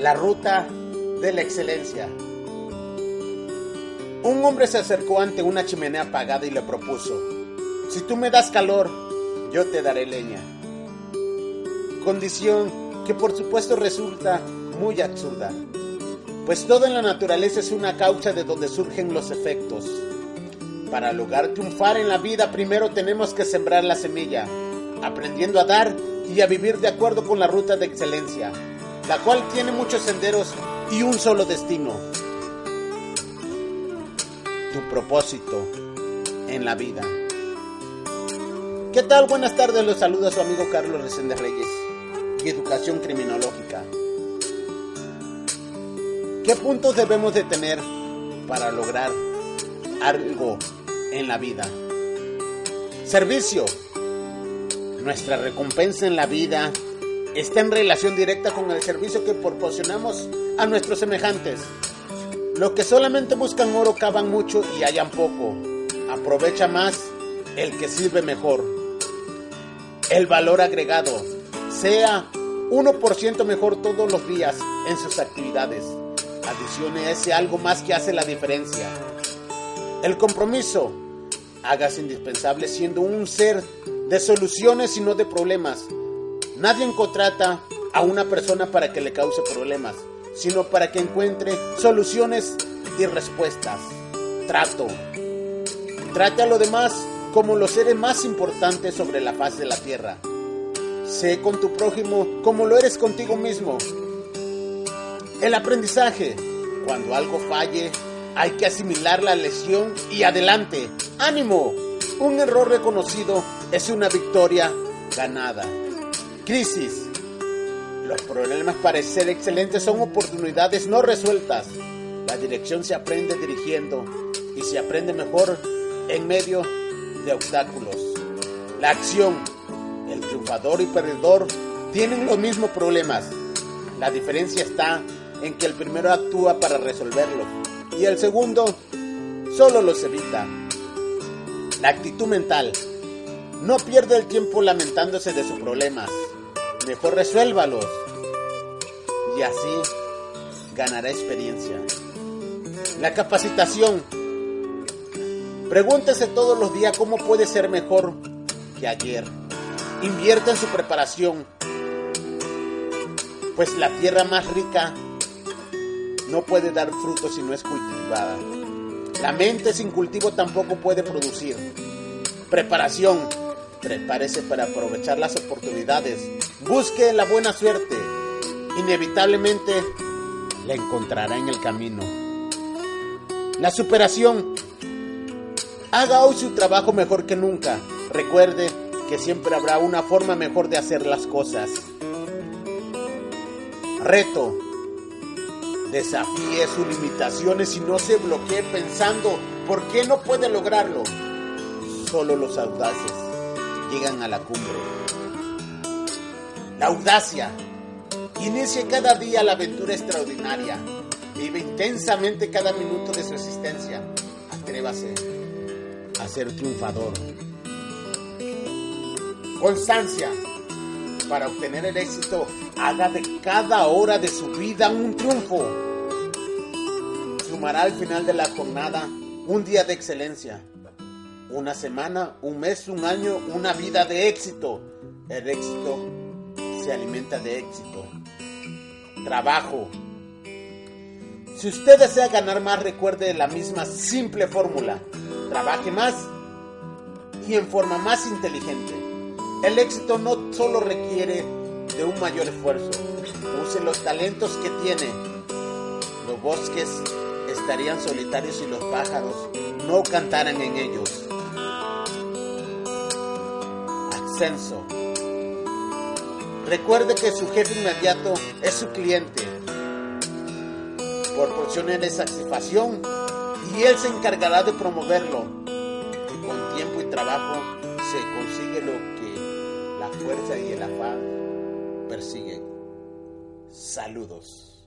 La ruta de la excelencia. Un hombre se acercó ante una chimenea apagada y le propuso, si tú me das calor, yo te daré leña. Condición que por supuesto resulta muy absurda, pues todo en la naturaleza es una causa de donde surgen los efectos. Para lograr triunfar en la vida primero tenemos que sembrar la semilla, aprendiendo a dar y a vivir de acuerdo con la ruta de excelencia, la cual tiene muchos senderos y un solo destino. Tu propósito en la vida. ¿Qué tal? Buenas tardes, los saluda su amigo Carlos Resende Reyes y Educación Criminológica. ¿Qué puntos debemos de tener para lograr algo en la vida? Servicio. Nuestra recompensa en la vida está en relación directa con el servicio que proporcionamos a nuestros semejantes. Los que solamente buscan oro cavan mucho y hallan poco. Aprovecha más el que sirve mejor. El valor agregado. Sea 1% mejor todos los días en sus actividades. Adicione ese algo más que hace la diferencia. El compromiso. Hágase indispensable siendo un ser de soluciones y no de problemas. Nadie contrata a una persona para que le cause problemas, sino para que encuentre soluciones y respuestas. Trato. Trate a lo demás como los seres más importantes sobre la faz de la tierra. Sé con tu prójimo como lo eres contigo mismo. El aprendizaje. Cuando algo falle, hay que asimilar la lesión y adelante. ¡Ánimo! Un error reconocido es una victoria ganada. Crisis. Los problemas para ser excelentes son oportunidades no resueltas. La dirección se aprende dirigiendo y se aprende mejor en medio de obstáculos. La acción. El triunfador y perdedor tienen los mismos problemas. La diferencia está en que el primero actúa para resolverlos y el segundo solo los evita. La actitud mental. No pierde el tiempo lamentándose de sus problemas. Mejor resuélvalos. Y así ganará experiencia. La capacitación. Pregúntese todos los días cómo puede ser mejor que ayer. Invierta en su preparación. Pues la tierra más rica no puede dar frutos si no es cultivada. La mente sin cultivo tampoco puede producir. Preparación. Prepárese para aprovechar las oportunidades. Busque la buena suerte. Inevitablemente la encontrará en el camino. La superación. Haga hoy su trabajo mejor que nunca. Recuerde que siempre habrá una forma mejor de hacer las cosas. Reto. Desafíe sus limitaciones y no se bloquee pensando por qué no puede lograrlo. Solo los audaces llegan a la cumbre. La audacia. Inicie cada día la aventura extraordinaria. Vive intensamente cada minuto de su existencia. Atrévase a ser triunfador. Constancia. Para obtener el éxito, haga de cada hora de su vida un triunfo. Sumará al final de la jornada un día de excelencia. Una semana, un mes, un año, una vida de éxito. El éxito se alimenta de éxito. Trabajo. Si usted desea ganar más, recuerde la misma simple fórmula. Trabaje más y en forma más inteligente. El éxito no solo requiere de un mayor esfuerzo. Use los talentos que tiene. Los bosques estarían solitarios si los pájaros no cantaran en ellos. Recuerde que su jefe inmediato es su cliente. Proporcione satisfacción y él se encargará de promoverlo. Y con tiempo y trabajo se consigue lo que la fuerza y el afán persiguen. Saludos.